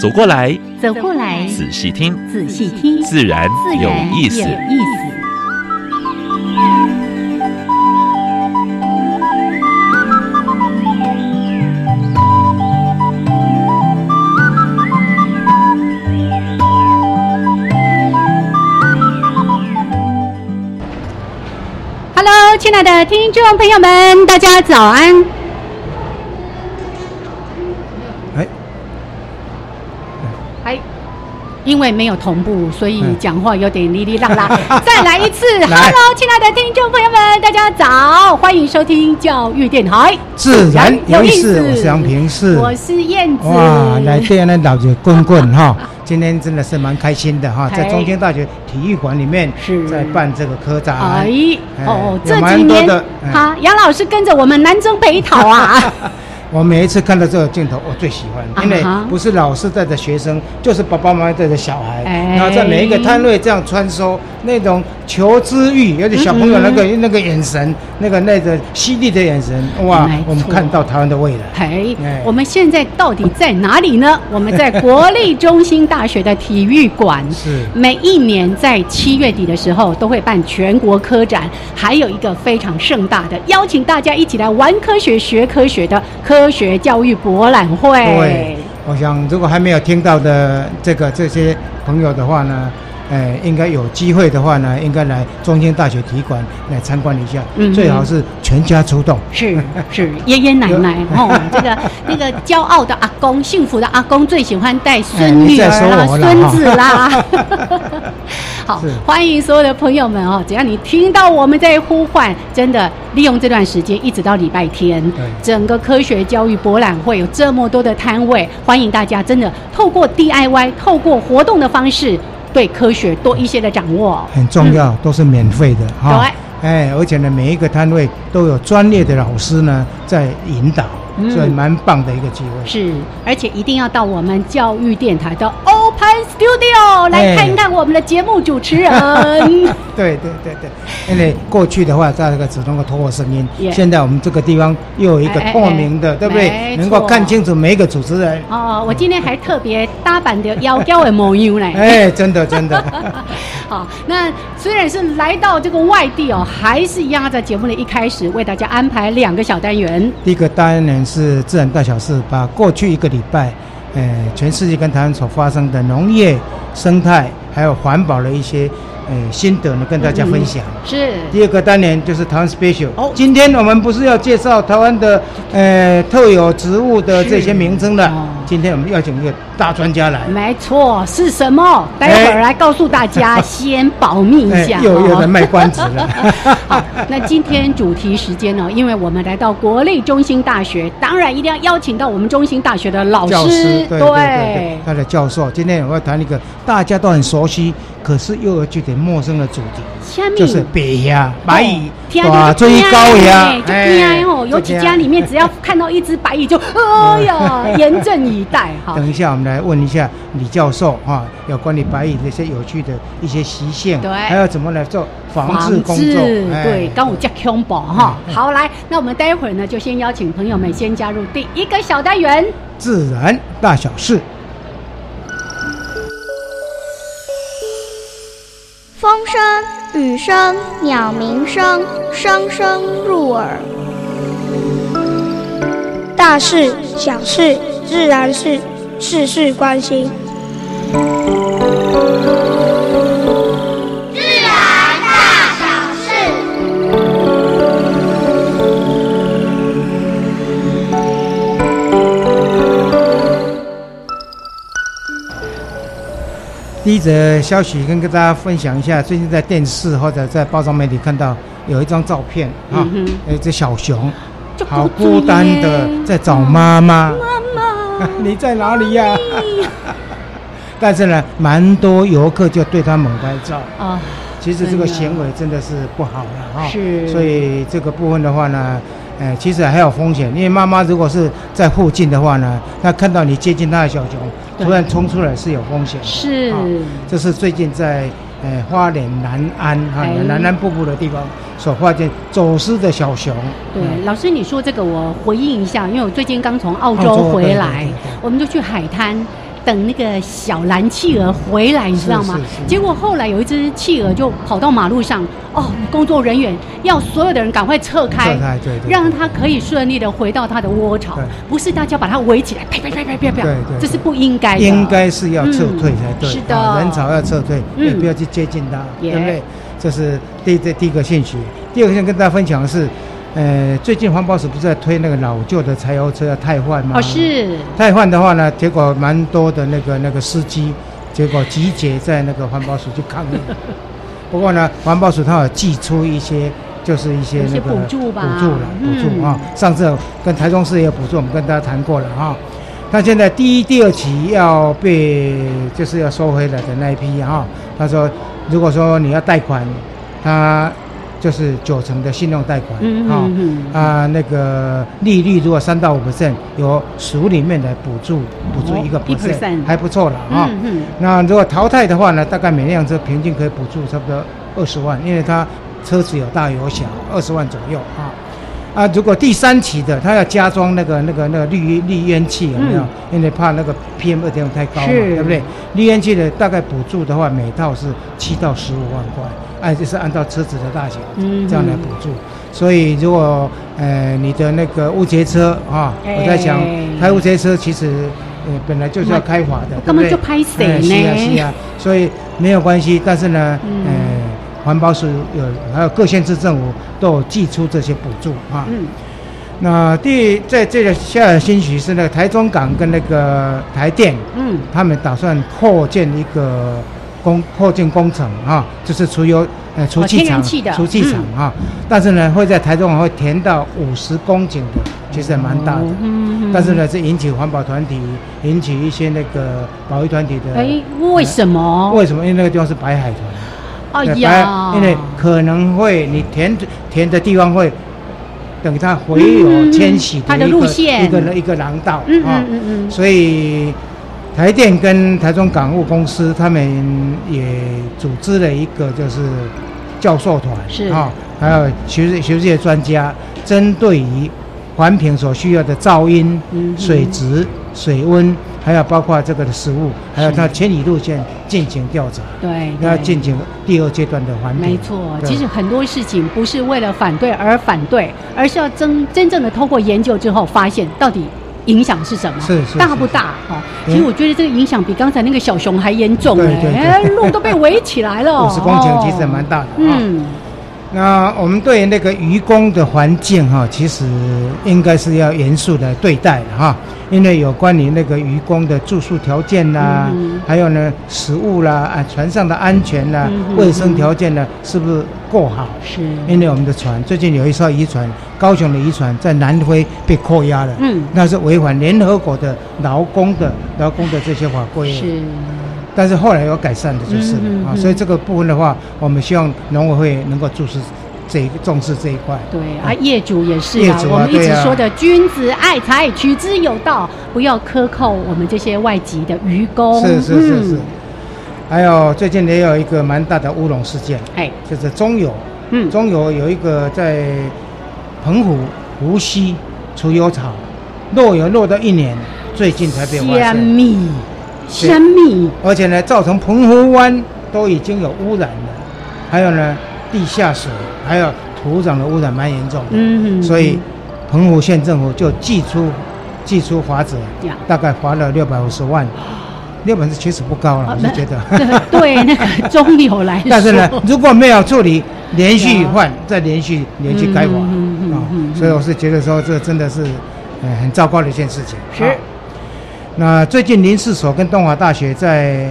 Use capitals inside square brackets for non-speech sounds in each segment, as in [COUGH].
走过来，走过来，仔细听，仔细听，自然有意思。亲爱的听众朋友们，大家早安！哎，哎，因为没有同步，所以讲话有点哩哩啦啦。[LAUGHS] 再来一次，Hello，亲爱的听众朋友们，大家早，欢迎收听教育电台，自然有意思。我是杨平，是我是燕子。哇，来电那老姐棍棍哈。今天真的是蛮开心的哈，在中兴大学体育馆里面在办这个科展。哎，哦，这几年哈，杨老师跟着我们南征北讨啊。[LAUGHS] 我每一次看到这个镜头，我最喜欢，因为不是老师带着学生，就是爸爸妈妈带着小孩，然后在每一个摊位这样穿梭，那种求知欲，有点小朋友那个那个眼神，那个那个犀利的眼神，哇！我们看到台湾的未来。嘿，我们现在到底在哪里呢？我们在国立中心大学的体育馆。是。每一年在七月底的时候都会办全国科展，还有一个非常盛大的，邀请大家一起来玩科学、学科学的科。科学教育博览会。对，我想如果还没有听到的这个这些朋友的话呢？哎，应该有机会的话呢，应该来中兴大学体育馆来参观一下。嗯，最好是全家出动。是是，爷爷奶奶 [LAUGHS] 哦，这个那个骄傲的阿公，幸福的阿公最喜欢带孙女儿啦、孙子啦。[LAUGHS] 好，欢迎所有的朋友们哦！只要你听到我们在呼唤，真的利用这段时间，一直到礼拜天，整个科学教育博览会有这么多的摊位，欢迎大家真的透过 DIY，透过活动的方式。对科学多一些的掌握很重要，都是免费的哈。哎，而且呢，每一个摊位都有专业的老师呢在引导。所以蛮棒的一个机会，是，而且一定要到我们教育电台的 Open Studio 来看一看我们的节目主持人。[LAUGHS] 对对对对，因为过去的话在那个只能够透过声音，现在我们这个地方又有一个透明的，对不对？能够看清楚每一个主持人。哦，我今天还特别搭版的腰胶的模样嘞。[LAUGHS] 哎，真的真的。[LAUGHS] 好，那虽然是来到这个外地哦，还是一样在节目的一开始为大家安排两个小单元。第一个单元。是自然大小事，把过去一个礼拜，呃，全世界跟台湾所发生的农业、生态还有环保的一些。呃，心得呢，跟大家分享。是第二个单元就是台湾 special。哦，今天我们不是要介绍台湾的呃特有植物的这些名称的。今天我们邀请一个大专家来。没错，是什么？待会儿来告诉大家，先保密一下。又有人卖关子了。[LAUGHS] 好，那今天主题时间呢？因为我们来到国立中心大学，当然一定要邀请到我们中心大学的老师，对对对，他的教授。今天我要谈一个大家都很熟悉。可是又有具点陌生的主题，就是白鸭、白蚁、哇，最高呀，就天哦，有几家里面只要看到一只白蚁就，[LAUGHS] 哎呀，严阵以待哈。等一下，我们来问一下李教授哈，有关于白蚁的一些有趣的一些习性，对，还要怎么来做防治工作？对，刚我叫恐怖哈。好，来，那我们待会儿呢，就先邀请朋友们先加入第一个小单元——自然大小事。声、雨声、鸟鸣声，声声入耳。大事、小事、自然事，事事关心。第一则消息跟跟大家分享一下，最近在电视或者在报章媒体看到有一张照片啊，有一只小熊，好孤单的在找妈妈。妈妈，[LAUGHS] 你在哪里呀？[LAUGHS] 但是呢，蛮多游客就对他猛拍照啊。其实这个行为真的是不好了哈。是。所以这个部分的话呢，呃，其实还有风险，因为妈妈如果是在附近的话呢，她看到你接近她的小熊，突然冲出来是有风险。是。这是最近在呃花莲南安哈南安瀑布的地方所发现走失的小熊。对，老师你说这个我回应一下，因为我最近刚从澳洲回来，我们就去海滩。等那个小蓝企鹅回来，你知道吗？结果后来有一只企鹅就跑到马路上，哦，工作人员要所有的人赶快撤开，让它可以顺利的回到它的窝巢，不是大家把它围起来，啪啪啪啪啪啪，这是不应该的。应该是要撤退才对，是的，人潮要撤退，也不要去接近它，对不对？这是第这第一个信息。第二个想跟大家分享的是。呃，最近环保署不是在推那个老旧的柴油车要汰换吗？哦，是。汰换的话呢，结果蛮多的那个那个司机，结果集结在那个环保署去抗议。[LAUGHS] 不过呢，环保署它有寄出一些，就是一些那个补助吧，补助了，补助啊。上次跟台中市也有补助，我们跟大家谈过了哈。他现在第一、第二期要被就是要收回来的那一批哈，他说如果说你要贷款，他。就是九成的信用贷款，啊啊，那个利率如果三到五 percent，有署里面的补助，补助一个 percent，还不错了啊。那如果淘汰的话呢，大概每辆车平均可以补助差不多二十万，因为它车子有大有小，二十万左右啊。啊，如果第三期的，他要加装那个那个那个滤滤烟器有没有？因为怕那个 PM 二点五太高嘛，对不对？滤烟器的大概补助的话，每套是七到十五万块。哎，就是按照车子的大小这样来补助，所以如果呃你的那个误接车啊，我在想开误接车其实呃本来就是要开罚的，根本就拍死呢。是啊是啊，所以没有关系。但是呢，呃，环保署有还有各县市政府都有寄出这些补助啊。嗯。那第在这个下的新息是那个台中港跟那个台电，嗯，他们打算扩建一个。工扩建工程啊，就是除油呃除气厂，除气厂啊，但是呢会在台中会填到五十公顷的，其实蛮大的。嗯嗯但是呢，是引起环保团体，引起一些那个保育团体的。哎，为什么？为什么？因为那个地方是白海豚。哎呀。因为可能会你填填的地方会等它回游迁徙的路线，一个一个廊道啊。嗯嗯嗯。所以。台电跟台中港务公司，他们也组织了一个就是教授团，是啊，还有学学这些专家，针对于环评所需要的噪音、水质、水温，还有包括这个的食物，还有它迁移路线进行调查，对，要进行第二阶段的环评。没错，其实很多事情不是为了反对而反对，而是要真真正的通过研究之后，发现到底。影响是什么？是是大不大？哈，其实我觉得这个影响比刚才那个小熊还严重哎，路都被围起来了。[LAUGHS] 五十公顷其实蛮大的。嗯，那我们对那个渔工的环境哈，其实应该是要严肃的对待哈。因为有关于那个渔工的住宿条件啦，还有呢食物啦，啊船上的安全啦、卫生条件呢，是不是够好？是。因为我们的船最近有一艘渔船，高雄的渔船在南非被扣押了，嗯，那是违反联合国的劳工的劳工的这些法规。是。但是后来有改善的，就是啊，所以这个部分的话，我们希望农委会能够注视。这重视这一块，对啊，业主也是啊，我们一直说的君子爱财，取之有道，不要克扣我们这些外籍的渔工。是是是是。还有最近也有一个蛮大的乌龙事件，哎，就是中油，嗯，中油有一个在澎湖湖西除油厂漏油漏到一年，最近才被发现。香蜜，香蜜，而且呢，造成澎湖湾都已经有污染了，还有呢。地下水还有土壤的污染蛮严重的，嗯，所以澎湖县政府就寄出寄出罚则，大概罚了六百五十万，六百是其实不高了，我是觉得。[LAUGHS] 对那个 [LAUGHS] 中油来但是呢，如果没有处理，连续换再连续连续改罚啊，所以我是觉得说这真的是很糟糕的一件事情。是。那最近林试所跟东华大学在。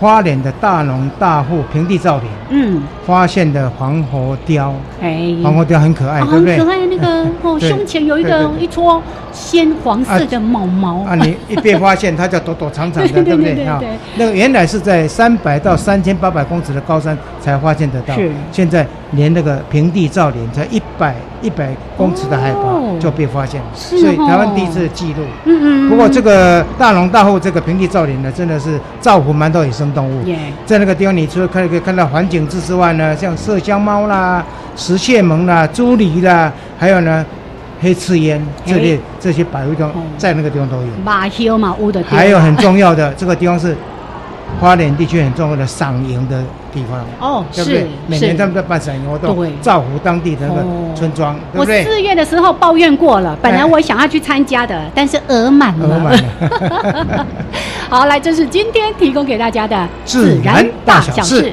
花莲的大农大户平地造林，嗯，发现的黄喉雕，哎，黄喉雕很可爱，对不对？很可爱，那个哦，胸前有一个一撮鲜黄色的毛毛啊，你 [LAUGHS] 一被发现，它就躲躲藏藏的，对不对？啊，那个原来是在三百到三千八百公尺的高山才发现得到，是现在连那个平地造林才一百一百公尺的海拔就被发现了，所以台湾第一次记录。嗯嗯。不过这个大龙大后这个平地造林呢，真的是造福蛮多野生动物。在那个地方，你除了可以可以看到环境之外呢，像麝香猫啦、石蟹獴啦、朱狸啦，还有呢黑刺烟这类这些百物都在那个地方都有。马丘嘛，乌的。还有很重要的，这个地方是花莲地区很重要的赏萤的地方。哦，对不对？每年他们在办赏萤活动，造福当地的那个村庄，对不对？我四月的时候抱怨过了，本来我想要去参加的，但是额满了。额满了。[LAUGHS] 好，来，这是今天提供给大家的自然大小事。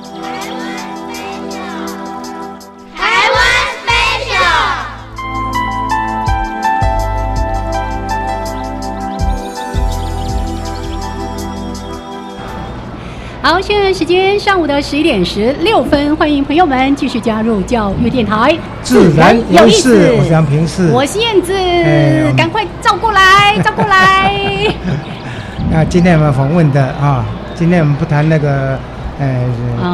好，现在时间上午的十一点十六分，欢迎朋友们继续加入教育电台，自然有意思。我是杨平视，我是燕子，赶快照过来，[LAUGHS] 照过来。[LAUGHS] 那今天我们访问的啊，今天我们不谈那个呃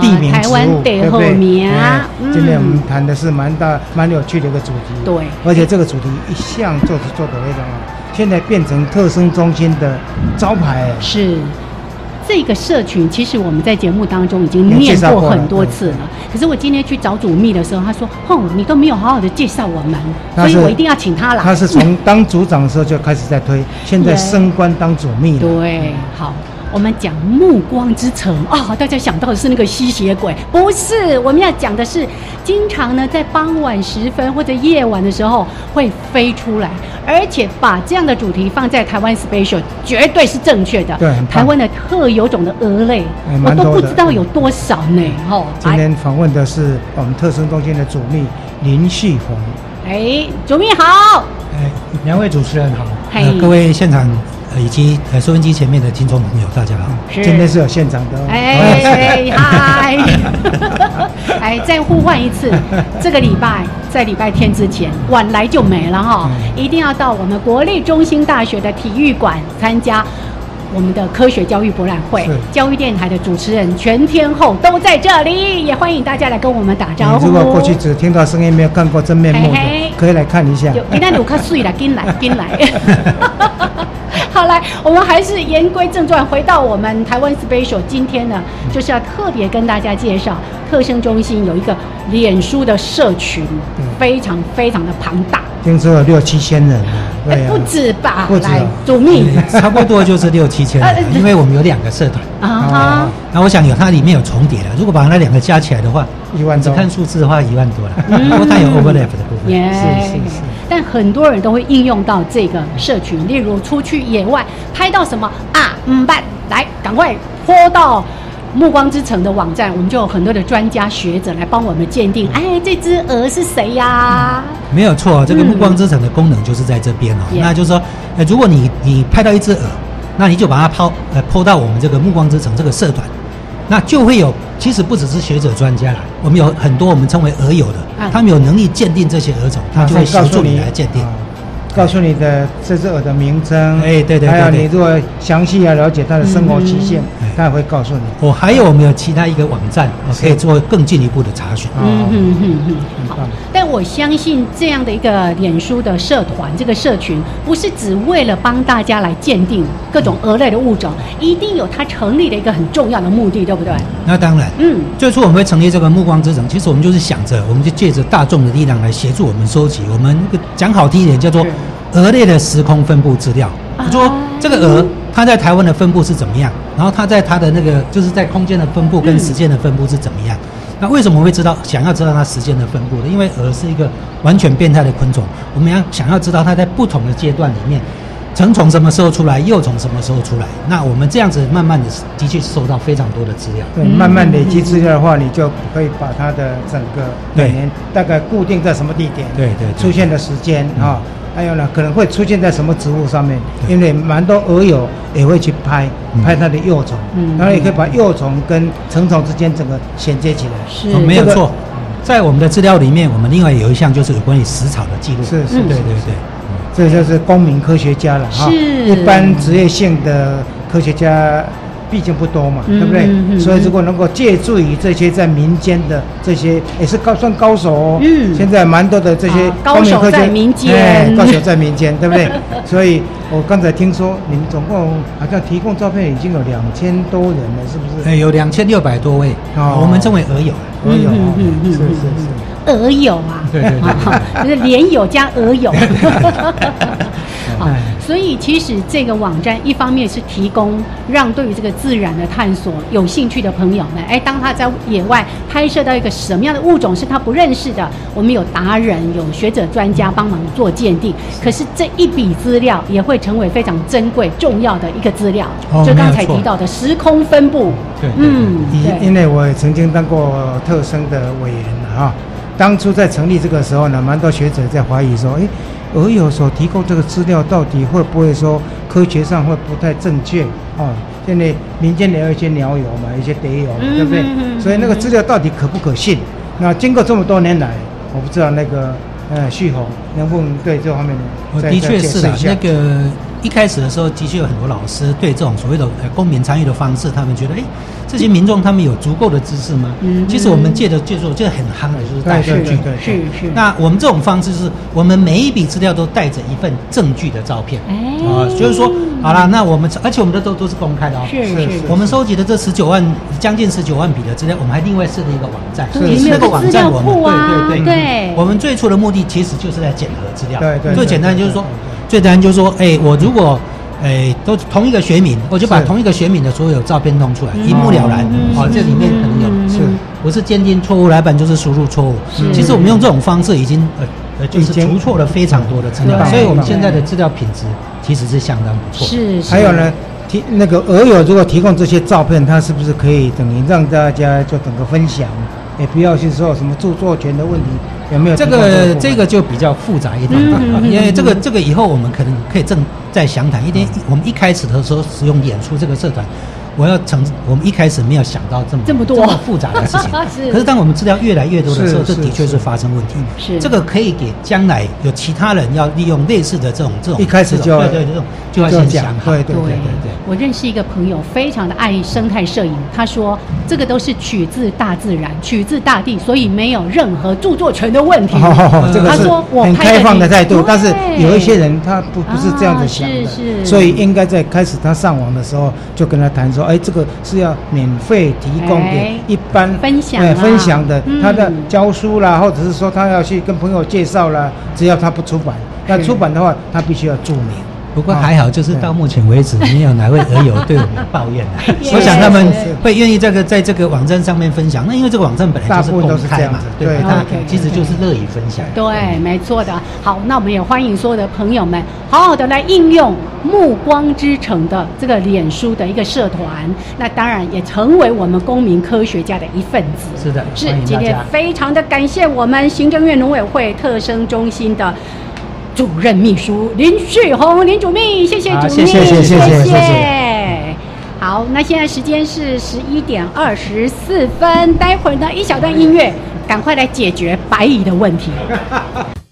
地名植物，对不对？今天我们谈的是蛮大蛮有趣的一个主题，对，而且这个主题一向做做的非常好，现在变成特生中心的招牌，是。这个社群其实我们在节目当中已经念过很多次了，可是我今天去找主秘的时候，他说：“哼，你都没有好好的介绍我们，所以我一定要请他来。”他是从当组长的时候就开始在推，现在升官当主秘了。对，好。我们讲暮光之城啊，大家想到的是那个吸血鬼，不是？我们要讲的是，经常呢在傍晚时分或者夜晚的时候会飞出来，而且把这样的主题放在台湾 special，绝对是正确的。对，台湾的特有种的鹅类，我都不知道有多少呢。哦，今天访问的是我们特生中心的主秘林旭红。哎，主秘好。哎，两位主持人好。各位现场。以及呃收音机前面的听众朋友，大家好，今天是有现场的。哎嗨，[LAUGHS] 哎，再呼唤一次，这个礼拜在礼拜天之前晚来就没了哈，一定要到我们国立中心大学的体育馆参加我们的科学教育博览会。教育电台的主持人全天候都在这里，也欢迎大家来跟我们打招呼。如果过去只听到声音，没有看过真面目的，可以来看一下。你那鲁克睡了，进来进来。[LAUGHS] 好，来，我们还是言归正传，回到我们台湾 special。今天呢，就是要特别跟大家介绍特生中心有一个脸书的社群，非常非常的庞大，听说有六七千人，对，不止吧？不止，主秘，差不多就是六七千人，[LAUGHS] 因为我们有两个社团啊。那我想有它里面有重叠的，如果把那两个加起来的话，一万只看数字的话，一万多了。不过它有 overlap 的部分，是是是。但很多人都会应用到这个社群，例如出去野外拍到什么啊，嗯，办来赶快泼到暮光之城的网站，我们就有很多的专家学者来帮我们鉴定，哎，这只鹅是谁呀？没有错，这个暮光之城的功能就是在这边哦。那就是说，呃，如果你你拍到一只鹅，那你就把它抛呃抛到我们这个暮光之城这个社团。那就会有，其实不只是学者专家啦，我们有很多我们称为鹅友的，他们有能力鉴定这些鹅种，他就会协助你来鉴定，告诉你的这只鹅的名称，哎，对对对，还有你如果详细要了解它的生活期限，他会告诉你。我还有没有其他一个网站，我可以做更进一步的查询。嗯嗯嗯嗯，好。但我相信这样的一个脸书的社团，这个社群不是只为了帮大家来鉴定各种蛾类的物种，一定有它成立的一个很重要的目的，对不对？那当然。嗯，最初我们会成立这个目光之城，其实我们就是想着，我们就借着大众的力量来协助我们收集。我们讲好听一点，叫做蛾类的时空分布资料。说这个蛾。它在台湾的分布是怎么样？然后它在它的那个就是在空间的分布跟时间的分布是怎么样？那为什么会知道想要知道它时间的分布呢？因为蛾是一个完全变态的昆虫，我们要想要知道它在不同的阶段里面，成虫什么时候出来，幼虫什么时候出来？那我们这样子慢慢的的确收到非常多的资料。对，慢慢累积资料的话，你就可以把它的整个每年大概固定在什么地点，对对，出现的时间啊。还有呢，可能会出现在什么植物上面？因为蛮多蛾友也会去拍拍它的幼虫，然后也可以把幼虫跟成虫之间整个衔接起来。是，没有错。在我们的资料里面，我们另外有一项就是有关于食草的记录。是是，对对对，这就是公民科学家了哈。一般职业性的科学家。毕竟不多嘛，对不对？所以如果能够借助于这些在民间的这些，也是高算高手哦。嗯，现在蛮多的这些高手在民间，高手在民间，对不对？[LAUGHS] 所以我刚才听说，你们总共好像提供照片已经有两千多人了，是不是？哎，有两千六百多位啊，我们称为鹅友，鹅友，是是是，鹅友啊，对对对，[LAUGHS] 就是连友加鹅友。[LAUGHS] 好，所以其实这个网站一方面是提供让对于这个自然的探索有兴趣的朋友们，哎，当他在野外拍摄到一个什么样的物种是他不认识的，我们有达人、有学者、专家帮忙做鉴定。可是这一笔资料也会成为非常珍贵、重要的一个资料，就刚才提到的时空分布。对，嗯，因因为我也曾经当过特生的委员了哈，当初在成立这个时候呢，蛮多学者在怀疑说，哎。而有所提供这个资料，到底会不会说科学上会不太正确啊？现在民间也有一些鸟友嘛，一些蝶友，对不对？所以那个资料到底可不可信？那经过这么多年来，我不知道那个呃旭红能不能对这方面的，的确是的，那个一开始的时候，的确有很多老师对这种所谓的公民参与的方式，他们觉得哎。这些民众他们有足够的知识吗？嗯，其实我们借的借助就很夯的，就是大数据。是是。那我们这种方式是，我们每一笔资料都带着一份证据的照片。啊，就是说，好了，那我们而且我们的都都是公开的哦。是是。我们收集的这十九万将近十九万笔的资料，我们还另外设了一个网站。是是。那个网站我们对对对。我们最初的目的其实就是在检核资料。对对。最简单就是说，最简单就是说，哎，我如果。哎，都同一个学名，我就把同一个学名的所有照片弄出来，一目了然。哦，这里面可能有是，不是鉴定错误，来本就是输入错误。其实我们用这种方式已经呃呃，就是除错了非常多的资料，所以我们现在的资料品质其实是相当不错。是，还有呢，提那个俄友如果提供这些照片，他是不是可以等于让大家就整个分享？也不要去说什么著作权的问题，有没有？这个这个就比较复杂一点，因为这个这个以后我们可能可以正再详谈一点。我们一开始的时候使用演出这个社团。我要承，我们一开始没有想到这么这么多这么复杂的事情。[LAUGHS] 是。可是当我们资料越来越多的时候，这的确是发生问题。是。这个可以给将来有其他人要利用类似的这种这种。一开始就对对这种就要先想。对对对对对。我认识一个朋友，非常的爱生态摄影。他说，这个都是取自大自然，取自大地，所以没有任何著作权的问题。这个是很开放的态度，但是有一些人他不不是这样子想的，所以应该在开始他上网的时候就跟他谈说，哎，这个是要。免费提供给一般分享分享的，他的教书啦，或者是说他要去跟朋友介绍啦，只要他不出版，那出版的话，他必须要注明。不过还好，就是到目前为止，没有哪位耳友对我们抱怨 [LAUGHS] 的。我想他们会愿意这个在这个网站上面分享，那因为这个网站本来就是公开嘛，对，他其实就是乐意分享。对，没错的。好，那我们也欢迎所有的朋友们，好好的来应用“暮光之城”的这个脸书的一个社团，那当然也成为我们公民科学家的一份子。是的，是今天非常的感谢我们行政院农委会特生中心的。主任秘书林旭红，林主秘，谢谢主秘，谢谢谢谢谢谢。好，那现在时间是十一点二十四分，待会儿呢一小段音乐，赶快来解决白蚁的问题。[LAUGHS]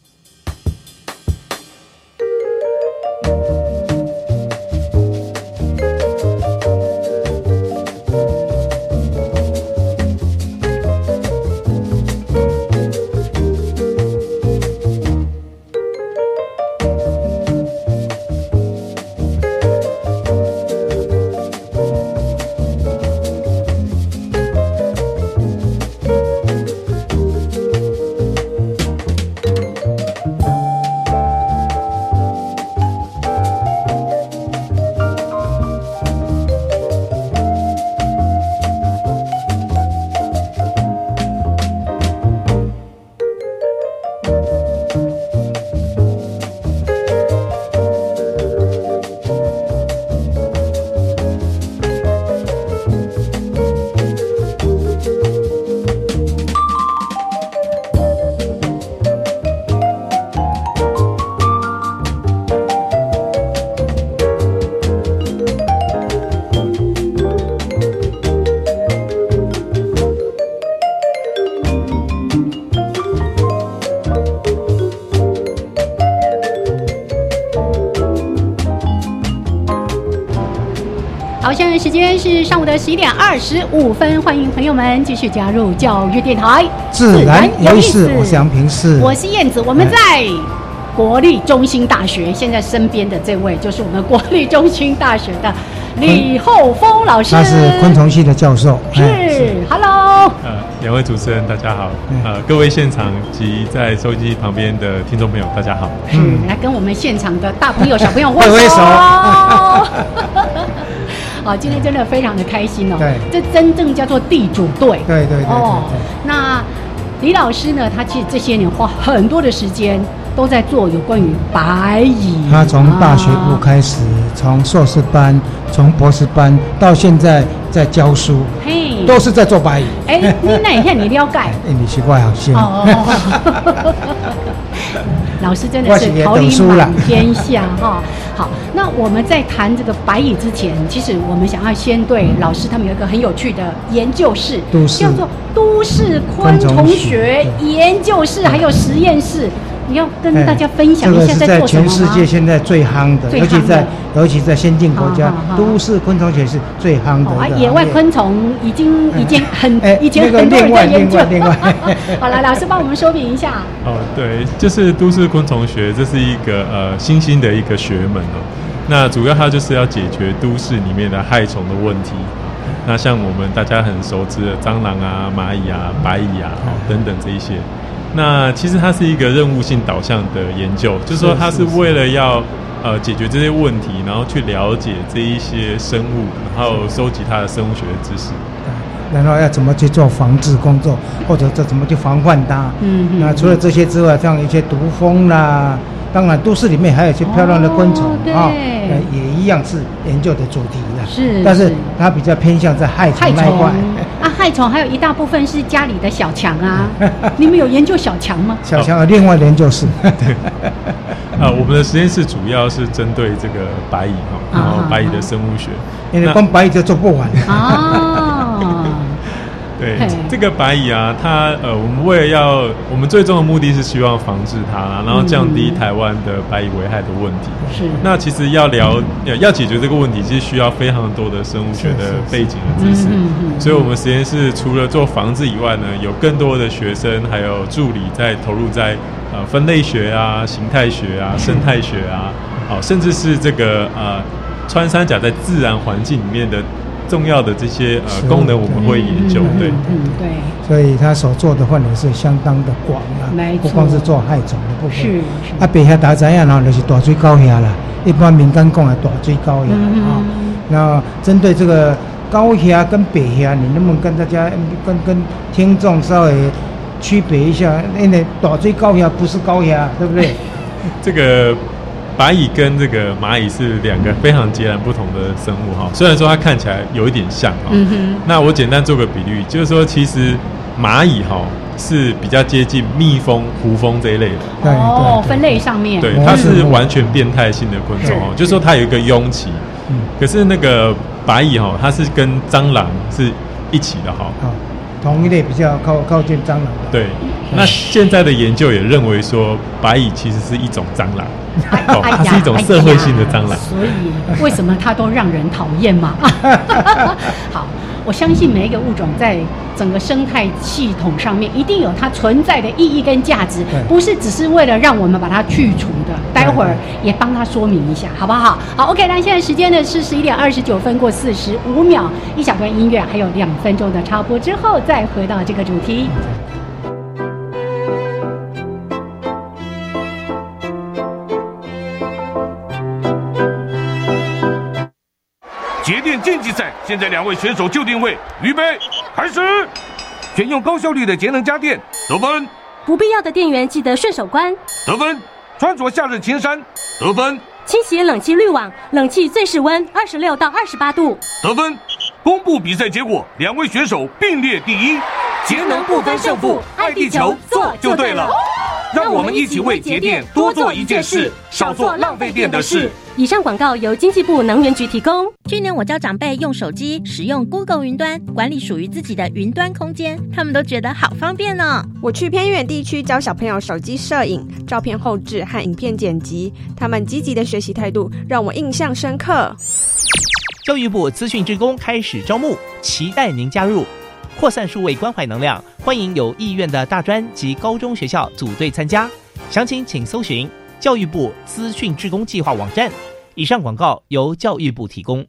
时间是上午的十一点二十五分，欢迎朋友们继续加入教育电台，自然有意思。我是杨平，是我是燕子，我们在国立中心大学，现在身边的这位就是我们国立中心大学的。李厚峰老师，他是昆虫系的教授。是，Hello。呃，两位主持人大家好，呃，各位现场及在收音机旁边的听众朋友大家好。嗯，来跟我们现场的大朋友小朋友握手。[LAUGHS] [LAUGHS] 好，今天真的非常的开心哦。对，这真正叫做地主队。对对对。哦，那李老师呢？他其实这些年花很多的时间。都在做有关于白蚁。他从大学部开始，从硕士班，从博士班，到现在在教书，嘿，都是在做白蚁。哎，你那一天你了解？[LAUGHS] 哎，你奇怪好心。[LAUGHS] 老师真的是桃李满天下哈。好，那我们在谈这个白蚁之前，其实我们想要先对老师他们有一个很有趣的研究室，叫做都市昆虫学研究室，还有实验室。你要跟大家分享一下在做什么全世界现在最夯的，尤其在尤其在先进国家，都市昆虫学是最夯的。野外昆虫已经已经很以前很多人在研究。[LAUGHS] 好了，老师帮我们说明一下。[LAUGHS] 哦，对，就是都市昆虫学，这是一个呃新兴的一个学门哦。那主要它就是要解决都市里面的害虫的问题。那像我们大家很熟知的蟑螂啊、蚂蚁啊、白蚁啊，等等这一些。那其实它是一个任务性导向的研究，就是说它是为了要呃解决这些问题，然后去了解这一些生物，然后收集它的生物学的知识，然后要怎么去做防治工作，或者这怎么去防范它。嗯嗯。那除了这些之外，像一些毒蜂啦。当然，都市里面还有一些漂亮的昆虫啊，也一样是研究的主题的。是，但是它比较偏向在害虫那一块。啊，害虫还有一大部分是家里的小强啊。[LAUGHS] 你们有研究小强吗？小强，另外研究室。对。[LAUGHS] 啊，我们的实验室主要是针对这个白蚁哈，然后白蚁的生物学。因为光白蚁就做不完。哦。对这个白蚁啊，它呃，我们为了要，我们最终的目的是希望防治它，然后降低台湾的白蚁危害的问题。是。那其实要聊要要解决这个问题，其实需要非常多的生物学的背景的知识。嗯嗯。所以我们实验室除了做防治以外呢，有更多的学生还有助理在投入在呃分类学啊、形态学啊、生态学啊，好，甚至是这个呃穿山甲在自然环境里面的。重要的这些呃功能我们会研究，对，嗯对，所以他所做的范围是相当的广啊，不光是做害虫的部分。是啊，白虾大怎样呢？就是大嘴高虾啦，一般民间讲的大嘴高虾啊。那针对这个高虾跟白虾，你能不能跟大家跟跟听众稍微区别一下？因为大嘴高虾不是高虾，对不对？[LAUGHS] 这个。白蚁跟这个蚂蚁是两个非常截然不同的生物哈，虽然说它看起来有一点像哈，那我简单做个比喻，就是说其实蚂蚁哈是比较接近蜜蜂、胡蜂这一类的。哦，分类上面。对，它是完全变态性的昆虫哦，就是说它有一个拥期，可是那个白蚁哈，它是跟蟑螂是一起的哈。同一类比较靠靠近蟑螂的。对，那现在的研究也认为说，白蚁其实是一种蟑螂，它是一种社会性的蟑螂。所以为什么它都让人讨厌嘛？[LAUGHS] [LAUGHS] 好。我相信每一个物种在整个生态系统上面一定有它存在的意义跟价值，不是只是为了让我们把它去除的。待会儿也帮他说明一下，好不好？好，OK。那现在时间呢是十一点二十九分过四十五秒，一小段音乐，还有两分钟的插播之后，再回到这个主题。竞技赛现在两位选手就定位，预备，开始。选用高效率的节能家电，得分。不必要的电源记得顺手关，得分。穿着夏日青衫，得分。清洗冷气滤网，冷气最适温二十六到二十八度，得分。公布比赛结果，两位选手并列第一。节能不分胜负，爱地球做就对了。让我们一起为节电多做一件事，少做浪费电的事。以上广告由经济部能源局提供。去年我教长辈用手机使用 Google 云端管理属于自己的云端空间，他们都觉得好方便呢。我去偏远地区教小朋友手机摄影、照片后置和影片剪辑，他们积极的学习态度让我印象深刻。教育部资讯职工开始招募，期待您加入，扩散数位关怀能量。欢迎有意愿的大专及高中学校组队参加，详情请搜寻教育部资讯志工计划网站。以上广告由教育部提供。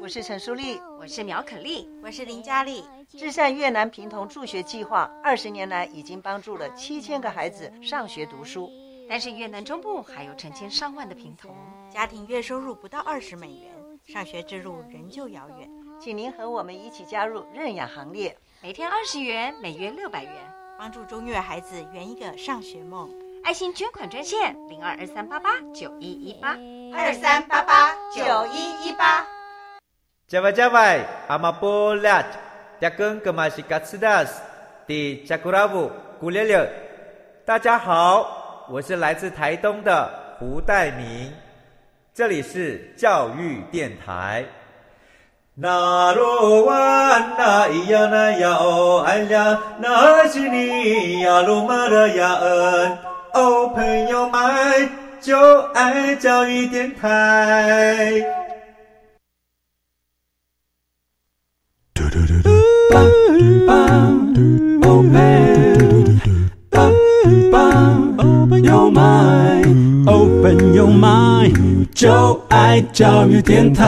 我是陈淑丽，我是苗可丽，我是林佳丽。至善越南平童助学计划二十年来已经帮助了七千个孩子上学读书，但是越南中部还有成千上万的平童，家庭月收入不到二十美元。上学之路仍旧遥远，请您和我们一起加入认养行列，每天二十元，每月六百元，帮助中越孩子圆一个上学梦。爱心捐款专线零二二三八八九一一八二三八八九一一八。加外加外，阿玛波拉，扎根格玛西卡斯达斯，的加古拉布古列列。大家好，我是来自台东的胡代明。这里是教育电台。那罗哇那咿呀那呀哦哎呀，那是你呀鲁玛的呀恩哦，朋友们就爱教育电台。嘟嘟嘟嘟，棒棒棒，Open your mind，Open your mind。就爱教育电台。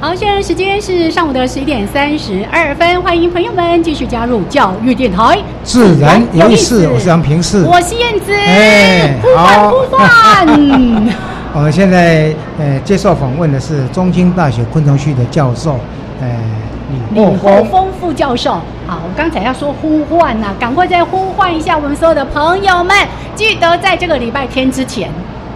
好，现在时间是上午的十一点三十二分，欢迎朋友们继续加入教育电台。自然有意思，我是杨平世，我是燕子。哎，呼唤呼唤。[LAUGHS] 我们现在呃接受访问的是中兴大学昆虫系的教授，呃。李洪峰副教授，好，我刚才要说呼唤呐，赶快再呼唤一下我们所有的朋友们，记得在这个礼拜天之前，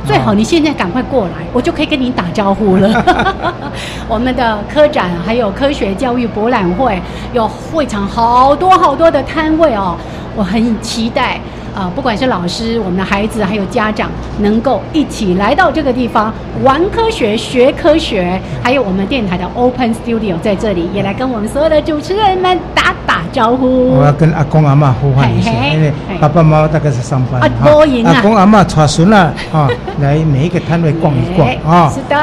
最好你现在赶快过来，我就可以跟你打招呼了。[LAUGHS] 我们的科展还有科学教育博览会，有会场好多好多的摊位哦，我很期待。啊，不管是老师、我们的孩子，还有家长，能够一起来到这个地方玩科学、学科学，还有我们电台的 Open Studio 在这里，也来跟我们所有的主持人们打打招呼。我要跟阿公阿妈呼唤一下，因为爸爸妈妈大概是上班，阿公阿妈带孙了啊，来每一个摊位逛一逛 [LAUGHS] 啊。是的。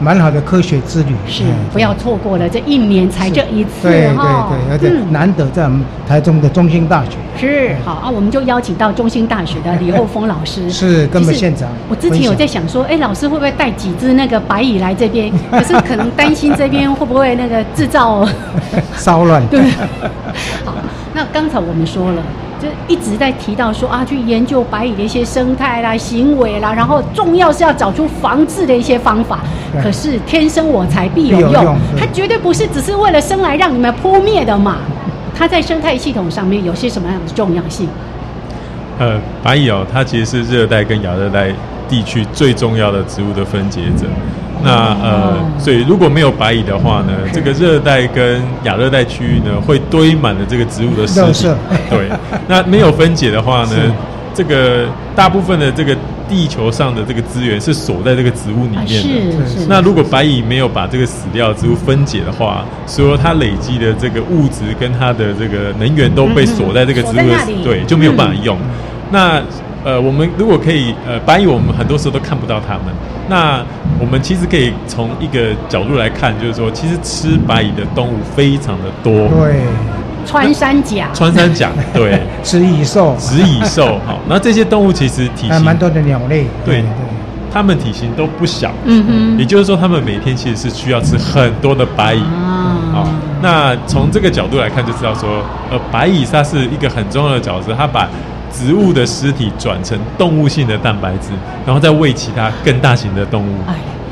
蛮好的科学之旅，是不要错过了这一年才这一次对对对，而且难得在我们台中的中兴大学。是好啊，我们就邀请到中兴大学的李厚峰老师，[LAUGHS] 是根本现场。我之前有在想说，哎，老师会不会带几只那个白蚁来这边？[LAUGHS] 可是可能担心这边会不会那个制造 [LAUGHS] 骚乱。对，好，那刚才我们说了。就一直在提到说啊，去研究白蚁的一些生态啦、行为啦，然后重要是要找出防治的一些方法。可是天生我材必有用，它绝对不是只是为了生来让你们扑灭的嘛。它在生态系统上面有些什么样的重要性？呃，白蚁哦，它其实是热带跟亚热带地区最重要的植物的分解者。那呃，所以如果没有白蚁的话呢，这个热带跟亚热带区域呢，会堆满了这个植物的尸体。对，那没有分解的话呢，这个大部分的这个地球上的这个资源是锁在这个植物里面的。是是。那如果白蚁没有把这个死掉植物分解的话，所有它累积的这个物质跟它的这个能源都被锁在这个植物的对，就没有办法用。那呃，我们如果可以呃，白蚁我们很多时候都看不到它们。那我们其实可以从一个角度来看，就是说，其实吃白蚁的动物非常的多。对，穿山甲。穿山甲，[LAUGHS] 对。食蚁兽。食蚁兽，好。[LAUGHS] 那这些动物其实体型蛮多的鸟类。对对。它们体型都不小。嗯哼。也就是说，它们每天其实是需要吃很多的白蚁。啊。好，那从这个角度来看，就知道说，呃，白蚁它是一个很重要的角色，它把。植物的尸体转成动物性的蛋白质，然后再喂其他更大型的动物。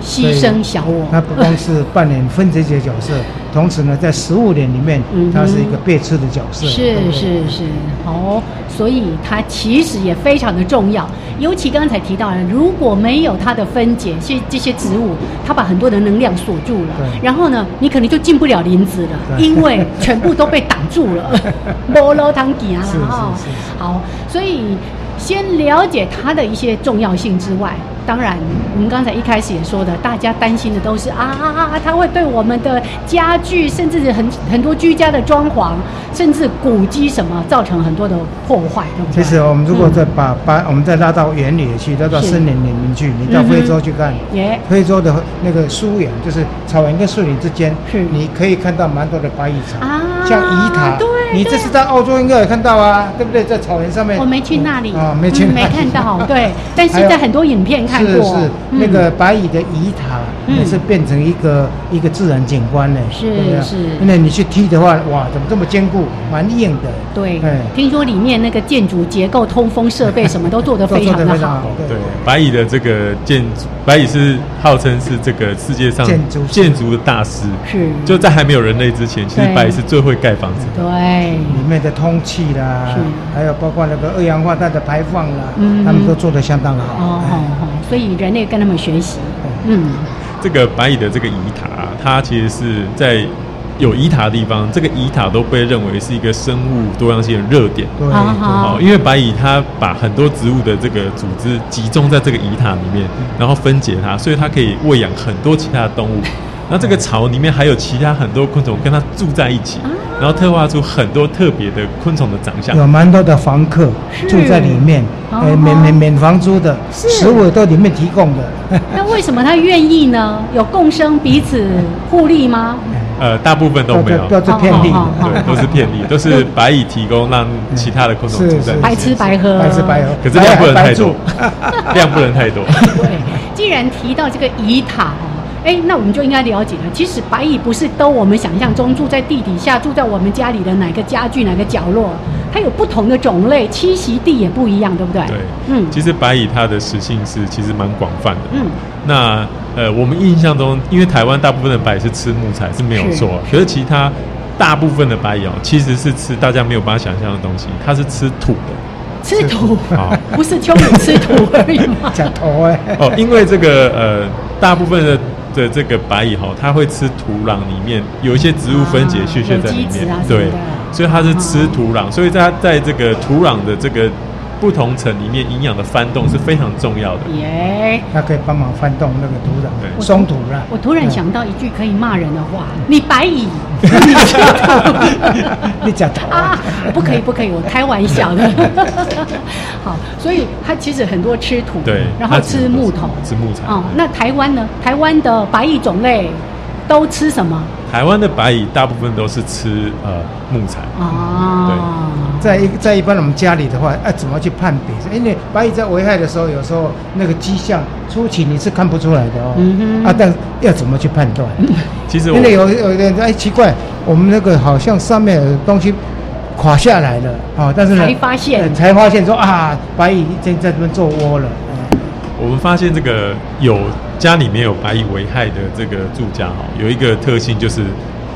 牺牲小我。它不光是扮演分子解角色，[LAUGHS] 同时呢，在食物链里面，他是一个被吃的角色。是是是，哦，所以它其实也非常的重要。尤其刚才提到了，如果没有它的分解，这这些植物，它把很多的能量锁住了，然后呢，你可能就进不了林子了，因为全部都被挡住了。波罗汤吉啊，哈，好，所以先了解它的一些重要性之外。当然，我们刚才一开始也说的，大家担心的都是啊啊啊，它会对我们的家具，甚至很很多居家的装潢，甚至古迹什么，造成很多的破坏，对不对？其实我们如果再把把我们再拉到原里去，拉到森林里面去，你到非洲去看，非洲的那个疏远，就是草原跟树林之间，你可以看到蛮多的白蚁巢，像蚁塔。对，你这是在澳洲应该有看到啊，对不对？在草原上面。我没去那里啊，没去，没看到。[LAUGHS] 对，但是在很多影片看过。是是，那个白蚁的蚁塔也是变成一个一个自然景观呢。是是，因为你去踢的话，哇，怎么这么坚固，蛮硬的。对，听说里面那个建筑结构、通风设备 [LAUGHS] 什么都做得非常的好。对，白蚁的这个建筑，白蚁是号称是这个世界上建筑建筑的大师。是，就在还没有人类之前，其实白蚁是最会盖房子的。对，里面的通气啦，还有包括那个二氧化碳的排放啦，嗯他们都做得相当好。哦哦。所以人类跟他们学习，嗯，这个白蚁的这个蚁塔，它其实是在有蚁塔的地方，这个蚁塔都被认为是一个生物多样性的热点。对，好，因为白蚁它把很多植物的这个组织集中在这个蚁塔里面，然后分解它，所以它可以喂养很多其他的动物。那这个巢里面还有其他很多昆虫跟它住在一起。然后特化出很多特别的昆虫的长相，有蛮多的房客住在里面，呃，免免免房租的，食物都里面提供的。那为什么他愿意呢？有共生彼此互利吗？呃，大部分都没有，都是骗利，对，都是骗利，[LAUGHS] 都是白蚁提供让其他的昆虫住在，白吃白喝，白吃白喝，可是量不能太多，量不能太多。[LAUGHS] 对，既然提到这个蚁塔。哎，那我们就应该了解了。其实白蚁不是都我们想象中住在地底下，住在我们家里的哪个家具哪个角落，它有不同的种类，栖息地也不一样，对不对？对，嗯，其实白蚁它的食性是其实蛮广泛的。嗯，那呃，我们印象中，因为台湾大部分的白蚁是吃木材是没有错，可是其他大部分的白蚁哦，其实是吃大家没有办法想象的东西，它是吃土的，吃土啊，[LAUGHS] 不是蚯蚓吃土而已吗？[LAUGHS] 讲头哎，哦，因为这个呃，大部分的。的这个白蚁哈，它会吃土壤里面有一些植物分解屑屑在里面，对，所以它是吃土壤，所以它在这个土壤的这个。不同层里面营养的翻动是非常重要的。耶，它可以帮忙翻动那个土壤，松土了。我突然想到一句可以骂人的话：你白蚁，[LAUGHS] 你讲头啊！不可以，不可以，我开玩笑的。[LAUGHS] 好，所以它其实很多吃土，对，然后吃木头，吃木材。哦，那台湾呢？台湾的白蚁种类都吃什么？台湾的白蚁大部分都是吃呃木材。哦，对。在一在一般我们家里的话，哎，怎么去判别？因为白蚁在危害的时候，有时候那个迹象初期你是看不出来的哦。嗯啊，但要怎么去判断？[LAUGHS] 其实因为有有点哎奇怪，我们那个好像上面有东西垮下来了啊，但是才发现才发现说啊，白蚁在在这边做窝了。我们发现这个有家里面有白蚁危害的这个住家哈，有一个特性就是